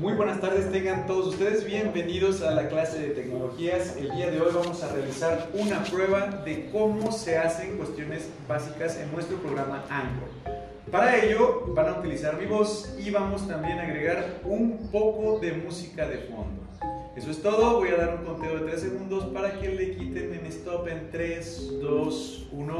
Muy buenas tardes, tengan todos ustedes bienvenidos a la clase de tecnologías. El día de hoy vamos a realizar una prueba de cómo se hacen cuestiones básicas en nuestro programa Anchor. Para ello van a utilizar mi voz y vamos también a agregar un poco de música de fondo. Eso es todo, voy a dar un conteo de 3 segundos para que le quiten en stop en 3, 2, 1.